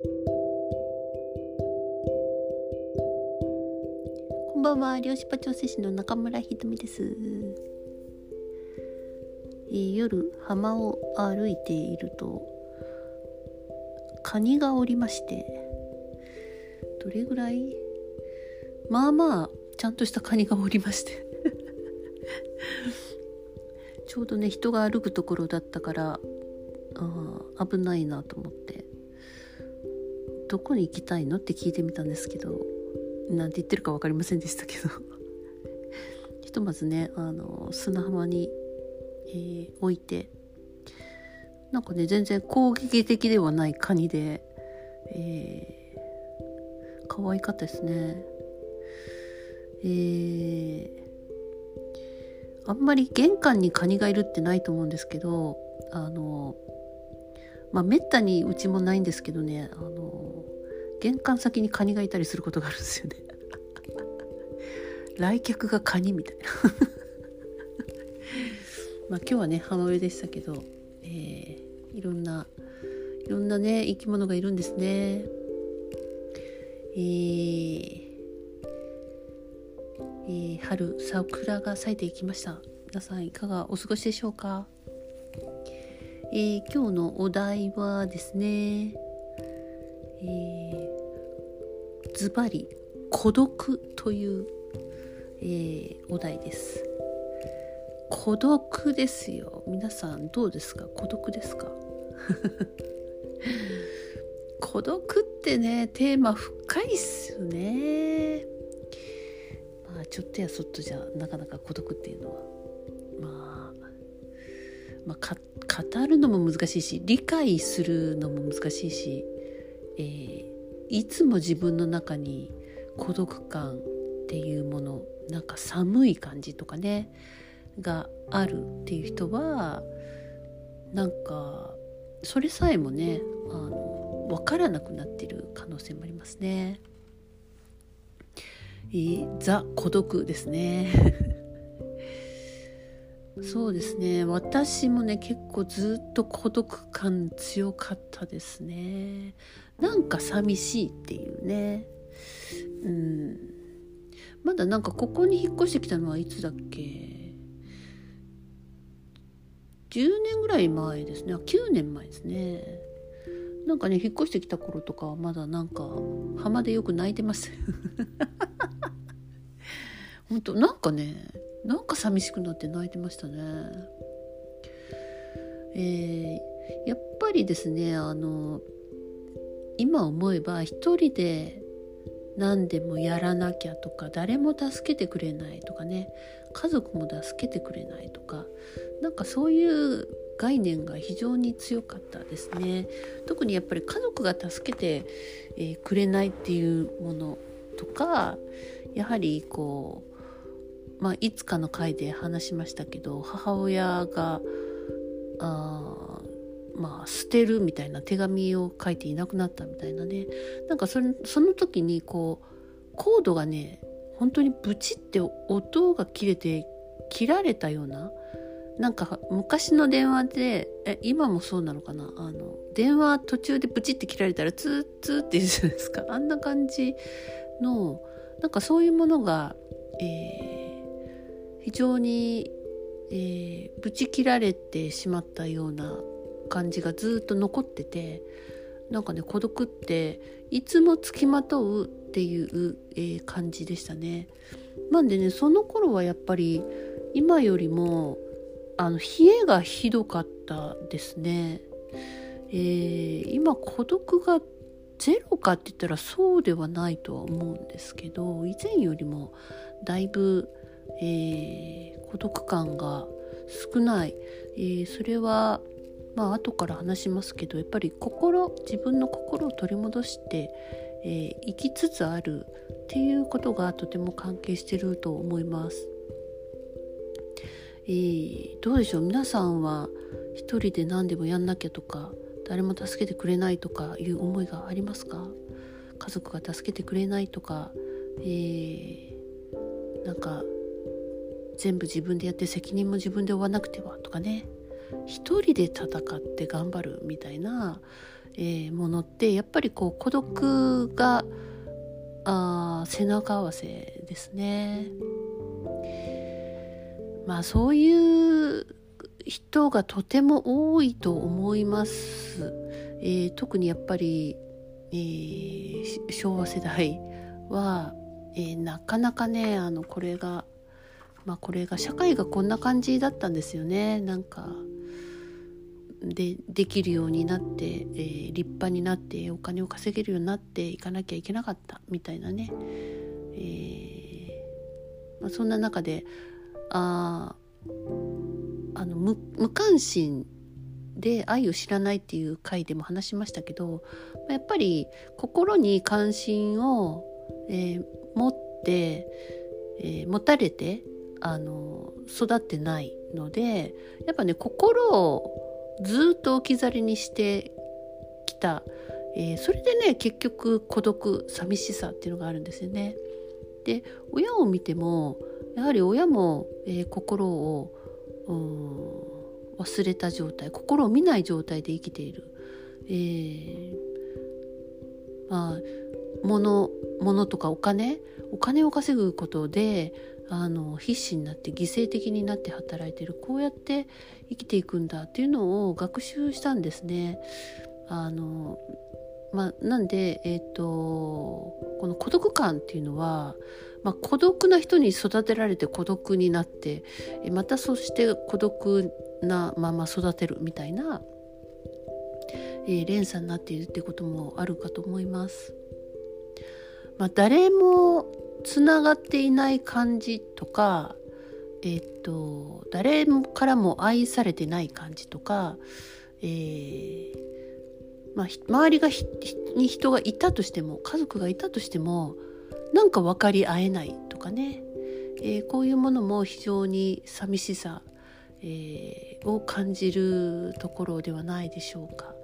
こんばんは。漁師場調整士の中村ひとみです、えー、夜浜を歩いているとカニがおりましてどれぐらい？まあまあちゃんとしたカニがおりまして。ちょうどね人が歩くところだったからあ危ないなと思って。どこに行きたいの？って聞いてみたんですけどなんて言ってるか分かりませんでしたけど。ひとまずねあの砂浜に、えー、置いてなんかね全然攻撃的ではないカニで、えー、可愛かったですね。えー、あんまり玄関にカニがいるってないと思うんですけどあのまあめったにうちもないんですけどねあの玄関先にカニがいたりすることがあるんですよね。来客がカニみたいな。まあ今日はね浜辺でしたけど、えー、いろんないろんなね生き物がいるんですね。えー、えー、春桜が咲いていきました。皆さんいかがお過ごしでしょうか、えー、今日のお題はですねえズバリ孤独という、えー、お題です。孤独ですよ。皆さんどうですか？孤独ですか？孤独ってねテーマ深いっすよね。まあちょっとやそっとじゃなかなか孤独っていうのは。まあまあ、勝語るのも難しいし理解するのも難しいし、えー、いつも自分の中に孤独感っていうものなんか寒い感じとかねがあるっていう人はなんかそれさえもねあの分からなくなってる可能性もありますね。えー、ザ孤独ですねそうですね。私もね結構ずっと孤独感強かったですね。なんか寂しいっていうね。うん。まだなんかここに引っ越してきたのはいつだっけ？10年ぐらい前ですね。9年前ですね。なんかね引っ越してきた頃とかはまだなんか浜でよく泣いてます。本当なんかねなんか寂しくなって泣いてましたね。えー、やっぱりですねあの今思えば一人で何でもやらなきゃとか誰も助けてくれないとかね家族も助けてくれないとかなんかそういう概念が非常に強かったですね特にやっぱり家族が助けて、えー、くれないっていうものとかやはりこうまあ、いつかの回で話しましたけど母親があまあ捨てるみたいな手紙を書いていなくなったみたいなね。なんかそれその時にこうコードがね本当にブチって音が切れて切られたようななんか昔の電話でえ今もそうなのかな？あの電話途中でブチって切られたらツーツーって言うじゃないですか。あんな感じのなんかそういうものが、えー非常に、えー、ブチ切られてしまったような感じがずっと残っててなんかね孤独っていつもつきまとうっていう、えー、感じでしたね。なんでねその頃はやっぱり今よりもあの冷えがひどかったですね。えー、今孤独がゼロかって言ったらそうではないとは思うんですけど以前よりもだいぶえー、孤独感が少ない、えー、それはまあ後から話しますけどやっぱり心自分の心を取り戻して、えー、生きつつあるっていうことがとても関係してると思います。えー、どうでしょう？皆さんは一人で何でもやんなきゃとか誰も助けてくれないとかいう思いがありますか？家族が助けてくれないとか、えー、なんか全部自分でやって責任も自分で負わなくてはとかね一人で戦って頑張るみたいな、えー、ものってやっぱりこう孤独があ背中合わせですね。まあそういう人がとても多いと思います。えー、特にやっぱり、えー、昭和世代は、えー、なかなかねあのこれがまあこれが社会がこんな感じだったんですよね。なんかでできるようになって、えー、立派になってお金を稼げるようになっていかなきゃいけなかったみたいなね、えー、まあ、そんな中でああの無無関心で愛を知らないっていう回でも話しましたけどやっぱり心に関心を、えー、持って、えー、持たれてあの育ってないのでやっぱね心をずっと置き去りにしてきた、えー、それでね結局孤独寂しさっていうのがあるんですよね。で親を見てもやはり親も、えー、心を忘れた状態心を見ない状態で生きている。えー、まあ物物とかお金お金を稼ぐことであの必死になって犠牲的になって働いてるこうやって生きていくんだっていうのを学習したんですね。あのまあ、なんで、えーと、この孤独感っていうのは、まあ、孤独な人に育てられて孤独になってまたそして孤独なまま育てるみたいな、えー、連鎖になっているっていうこともあるかと思います。まあ、誰もつながっていない感じとか、えっと、誰からも愛されてない感じとか、えー、まあ、周りがに人がいたとしても家族がいたとしてもなんか分かり合えないとかね、えー、こういうものも非常に寂しさ、えー、を感じるところではないでしょうか。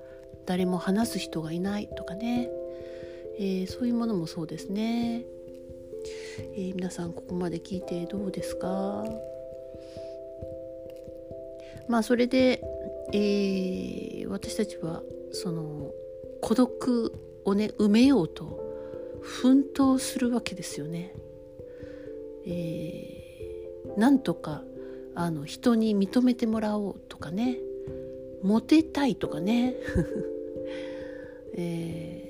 誰も話す人がいないとかね、えー、そういうものもそうですね。えー、皆さんここまで聞いてどうですか？まあそれで、えー、私たちはその孤独をね埋めようと奮闘するわけですよね。えー、なんとかあの人に認めてもらおうとかね。モテたいとかね、えー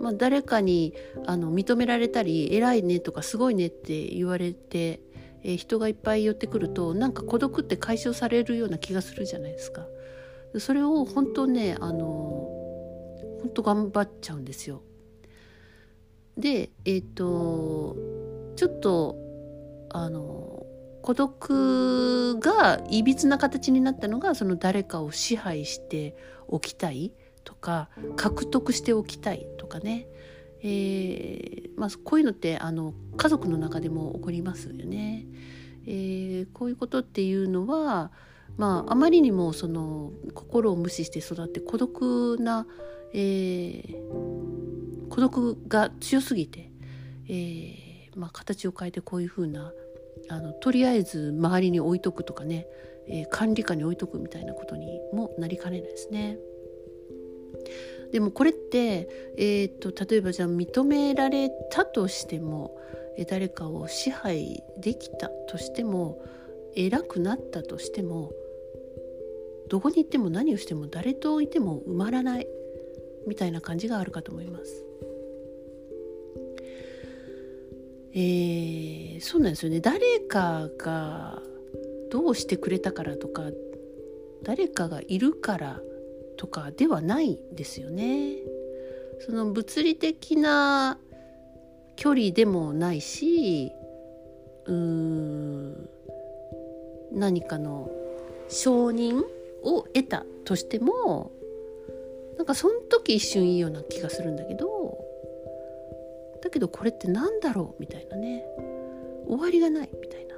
まあ、誰かにあの認められたり偉いねとかすごいねって言われて、えー、人がいっぱい寄ってくるとなんか孤独って解消されるような気がするじゃないですか。それを本当ねあの本当頑張っちゃうんですよ。でえっ、ー、とちょっとあの孤独がいびつな形になったのがその誰かを支配しておきたいとか獲得しておきたいとかね、えー、まあ、こういうのってあの家族の中でも起こりますよね。えー、こういうことっていうのは、まあ、あまりにもその心を無視して育って孤独な、えー、孤独が強すぎて、えまあ、形を変えてこういうふうなあのとりあえず周りに置いとくとかね、え管理下に置いとくみたいなことにもなりかねないですね。でもこれって、えーと、例えばじゃあ認められたとしても誰かを支配できたとしても偉くなったとしてもどこに行っても何をしても誰といても埋まらないみたいな感じがあるかと思います。えー、そうなんですよね誰かがどうしてくれたからとか誰かがいるからとかではないですよね。その物理的な距離でもないしうーん何かの承認を得たとしてもなんかその時一瞬いいような気がするんだけどだけどこれって何だろうみたいなね終わりがないみたいな。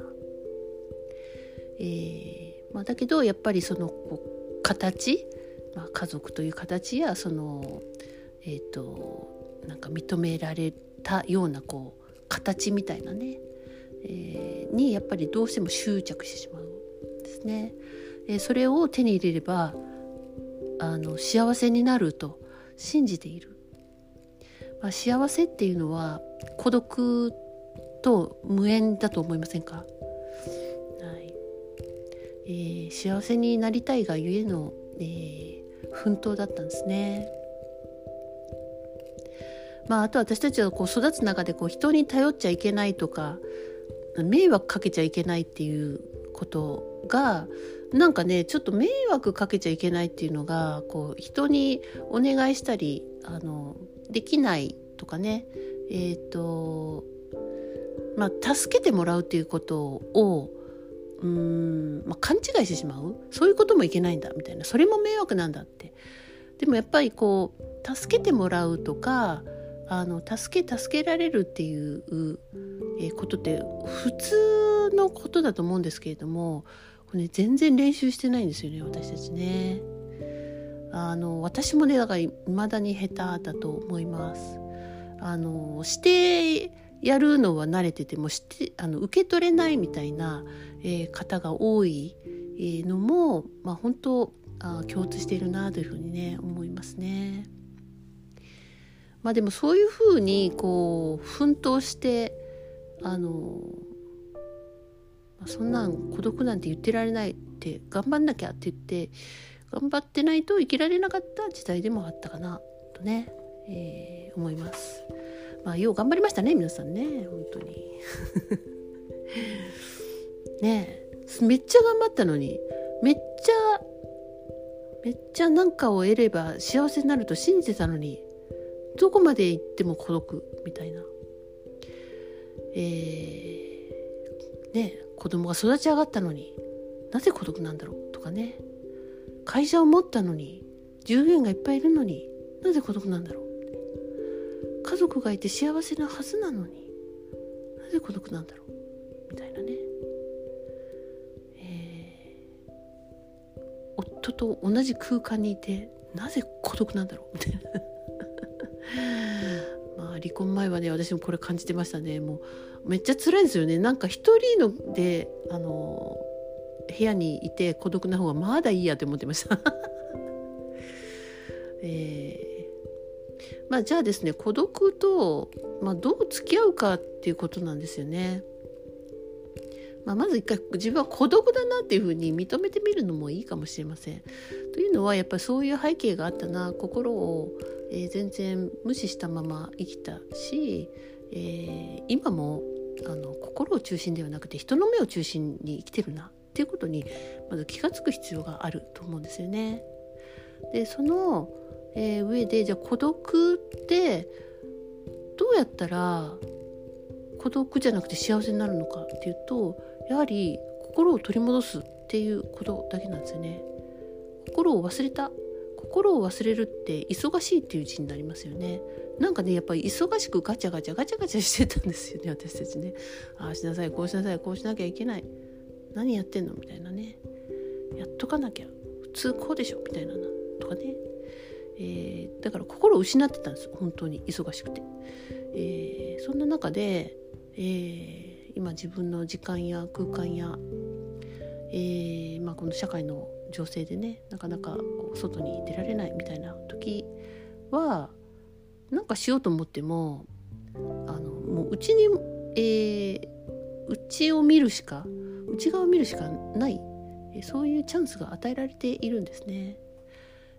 えーまあ、だけどやっぱりそのこう形まあ、家族という形やそのえっ、ー、となんか認められたようなこう形みたいなね、えー、にやっぱりどうしても執着してしまうんですね。えー、それを手に入れればあの幸せになると信じている、まあ、幸せっていうのは孤独と無縁だと思いませんか、はい。えー、幸せになりたいがゆえの、えー、奮闘だったんですね。まあ、あと私たちはこう育つ中でこう人に頼っちゃいけないとか迷惑かけちゃいけないっていうことがなんかねちょっと迷惑かけちゃいけないっていうのがこう人にお願いしたりあのできないとかねえっ、ー、とまあ助けてもらうっていうことをうーん、まあ、勘違いしてしまう？そういうこともいけないんだみたいなそれも迷惑なんだってでもやっぱりこう助けてもらうとかあの助け助けられるっていうことって普通のことだと思うんですけれどもこれ、ね、全然練習してないんですよね私たちね。あの私もねだから未だに下手だと思います。あのしてやるのは慣れててもしてあの受け取れないみたいな、えー、方が多いのも、まあ、本当あ共通しているなというふうにね思いますね。まあでもそういうふうにこう奮闘してあのそんなん孤独なんて言ってられないって頑張んなきゃって言って頑張ってないと生きられなかった時代でもあったかなとね、えー、思います。まあよう頑張りましたね皆さんね本当に。ねめっちゃ頑張ったのにめっちゃめっちゃ何かを得れば幸せになると信じてたのにどこまで行っても孤独みたいな。えー、ね子供が育ち上がったのになぜ孤独なんだろうとかね会社を持ったのに従業員がいっぱいいるのになぜ孤独なんだろう族がいて幸せなはずなのになぜ孤独なんだろう？みたいなね、えー、夫と同じ空間にいてなぜ孤独なんだろう？みたいな。ま離婚前はね私もこれ感じてましたね。もうめっちゃ辛いですよね。なんか一人のであの部屋にいて孤独な方がまだいいやって思ってました。え、まあじゃあですね孤独と、まあ、どう付き合うかっていうことなんですよね。まあ、まず一回自分は孤独だなっていうふうに認めてみるのもいいかもしれません。というのはやっぱりそういう背景があったな心をえー、全然無視したまま生きたし、えー、今もあの心を中心ではなくて人の目を中心に生きてるなっていうことにまず気が付く必要があると思うんですよね。でその、えー、上でじゃあ孤独ってどうやったら孤独じゃなくて幸せになるのかっていうとやはり心を取り戻すっていうことだけなんですよね。心を忘れた。心を忘れるって忙しいっていう字になりますよね。なんかねやっぱり忙しくガチャガチャガチャガチャしてたんですよね私たちね。ああしなさいこうしなさいこうしなきゃいけない。何やってんのみたいなね。やっとかなきゃ。普通こうでしょみたいななとかね、えー、だから心を失ってたんです本当に。忙しくて、えー、そんな中で、えー、今自分の時間や空間や、えまあ、この社会の情勢でねなかなか外に出られないみたいな時はなんかしようと思ってもあのもううちに、えー、内を見るしか内側を見るしかないそういうチャンスが与えられているんですね。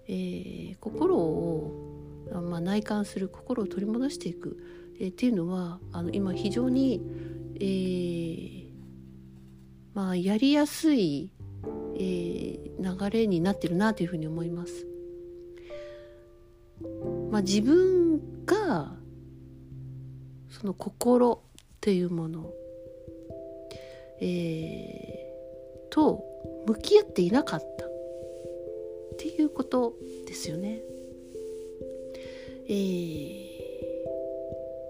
えー、心を、まあ、内観する心を取り戻していく、えー、っていうのはあの今非常に、えーまあ、やりやすいえー、流れになってるなというふうに思います。まあ、自分がその心っていうもの、えー、と向き合っていなかったっていうことですよね。えー、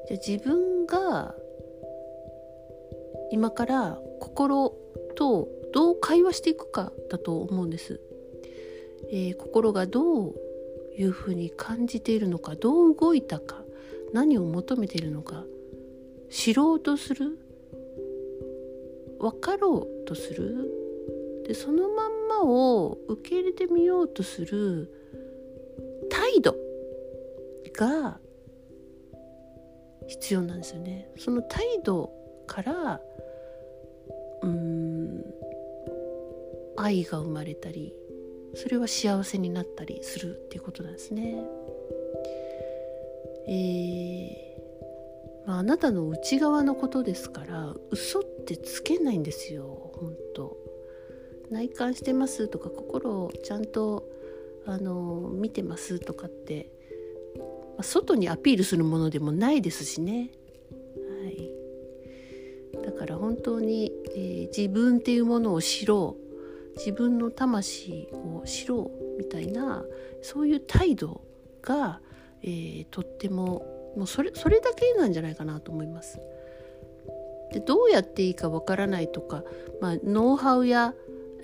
じゃ自分が今から心とどう会話していくかだと思うんです。えー、心がどういうふうに感じているのかどう動いたか何を求めているのか知ろうとする分かろうとするでそのまんまを受け入れてみようとする態度が必要なんですよね。その態度からうん愛が生まれたりそれは幸せになったりするっていうことなんですね。えーまあ、あなたの内側のことですから嘘ってつけないんですよ本当内観してますとか心をちゃんとあの見てますとかって、まあ、外にアピールするものでもないですしね、はい、だから本当に、えー、自分っていうものを知ろう。自分の魂を知ろうみたいなそういう態度が、えー、とってももうそれそれだけなんじゃないかなと思います。でどうやっていいかわからないとか、まあ、ノウハウや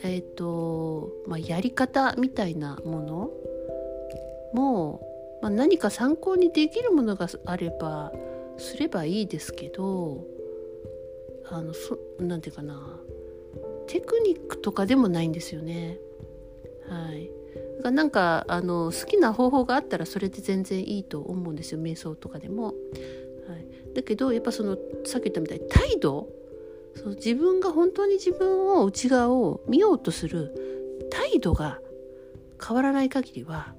えーとまあ、やり方みたいなものも、まあ、何か参考にできるものがあればすればいいですけどあのそなんていうかなテクニックとかでもないんですよね。はい、がなんかあの好きな方法があったらそれで全然いいと思うんですよ瞑想とかでも。はい、だけどやっぱそのさっき言ったみたいに態度そう自分が本当に自分を内側を見ようとする態度が変わらない限りは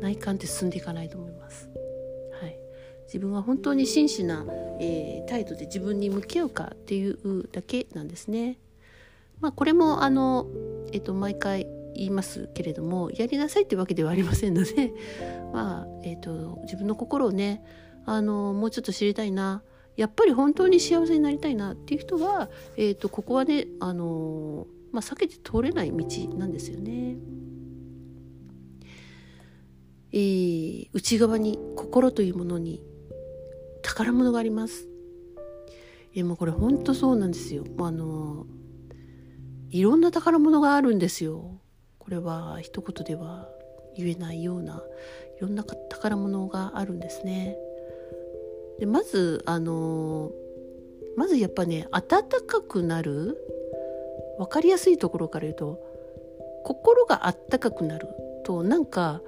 内観って進んでいかないと思います。はい、自分は本当に真摯な、えー、態度で自分に向き合うかっていうだけなんですね。まあ、これもあの、えー、と毎回言いますけれどもやりなさいってわけではありませんので、まあえーと自分の心をねあのもうちょっと知りたいなやっぱり本当に幸せになりたいなっていう人は、えーと、ここはね、あのまあ、避けて通れない道なんですよね。えー、内側に心というものに宝物があります。いやもうこれ本当そうなんですよ。あのいろんな宝物があるんですよ。これは一言では言えないようないろんな宝物があるんですね。でまずあのまずやっぱね暖かくなる分かりやすいところから言うと心があったかくなるとなんか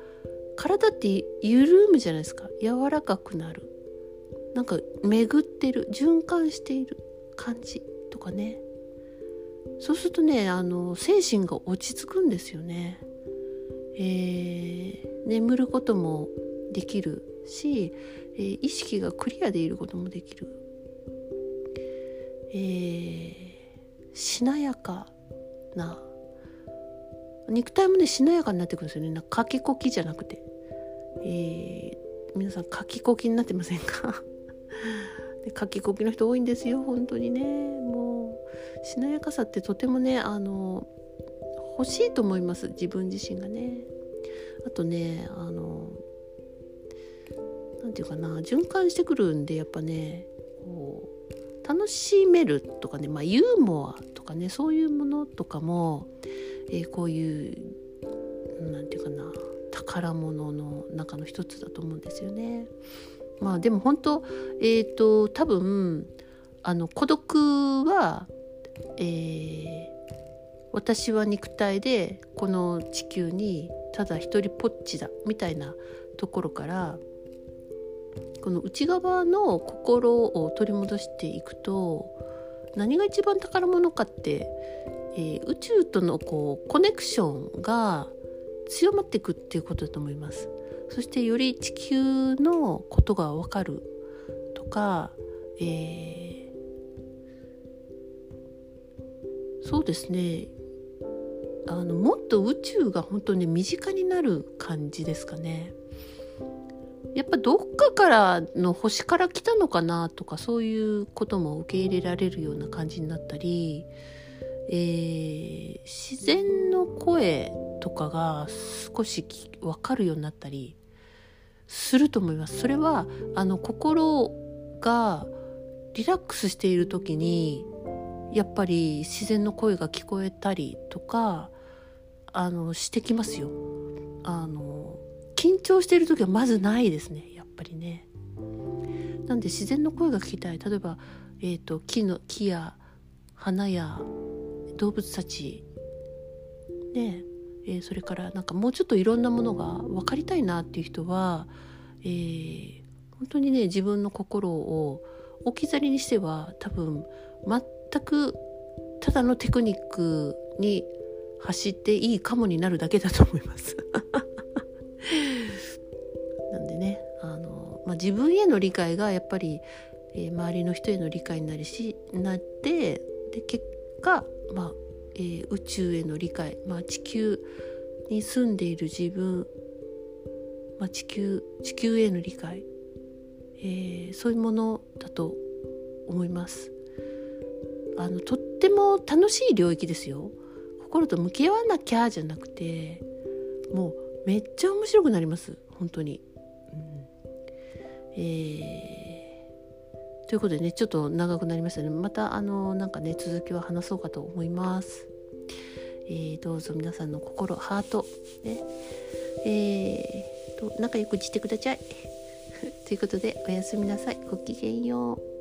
体って緩むじゃないですか。柔らかくなる。なんか巡ってる循環している感じとかね。そうするとねあの精神が落ち着くんですよね、えー、眠ることもできるし、えー、意識がクリアでいることもできる、えー、しなやかな。肉体もねしなやかになってくるんですよね。なんかかきこきじゃなくて、えー、皆さんかきこきになってませんか？で かきこきの人多いんですよ。本当にね。もうしなやかさってとてもねあの欲しいと思います。自分自身がね。あとねあの何て言うかな循環してくるんでやっぱねこう楽しめるとかね、まあ、ユーモアとかねそういうものとかも、えー、こういう何て言うかな宝物の中の一つだと思うんですよね。まあでも本当えっ、ー、と多分あの孤独は、えー、私は肉体でこの地球にただ一人ぽっちだみたいなところからこの内側の心を取り戻していくと何が一番宝物かって、えー、宇宙とのこうコネクションが強まっていくっていうことだと思います。そしてより地球のことがわかるとか、えー、そうですねあのもっと宇宙が本当に身近になる感じですかね。やっぱどっかからの星から来たのかなとかそういうことも受け入れられるような感じになったり、えー、自然の声とかが少し分かるようになったりすると思います。それはあの心がリラックスしている時にやっぱり自然の声が聞こえたりとかあのしてきますよ。あの緊張してる時はまずないですねやっぱりね。なんで自然の声が聞きたい。例えば、えーと、木の木や花や動物たち。ねえー、それからなんかもうちょっといろんなものが分かりたいなっていう人は、えー、本当にね自分の心を置き去りにしては多分全くただのテクニックに走っていいかもになるだけだと思います。まあ、自分への理解がやっぱり、えー、周りの人への理解になりしなってで結果、まあえー、宇宙への理解、まあ、地球に住んでいる自分、まあ、地球地球への理解、えー、そういうものだと思います。あのとっても楽しい領域ですよ。心と向き合わなきゃじゃなくてもうめっちゃ面白くなります本当に。えー、ということでねちょっと長くなりましたねまたあのなんかね続きは話そうかと思います。えー、どうぞ皆さんの心ハートねえーと仲良くしてください。ということでおやすみなさいごきげんよう。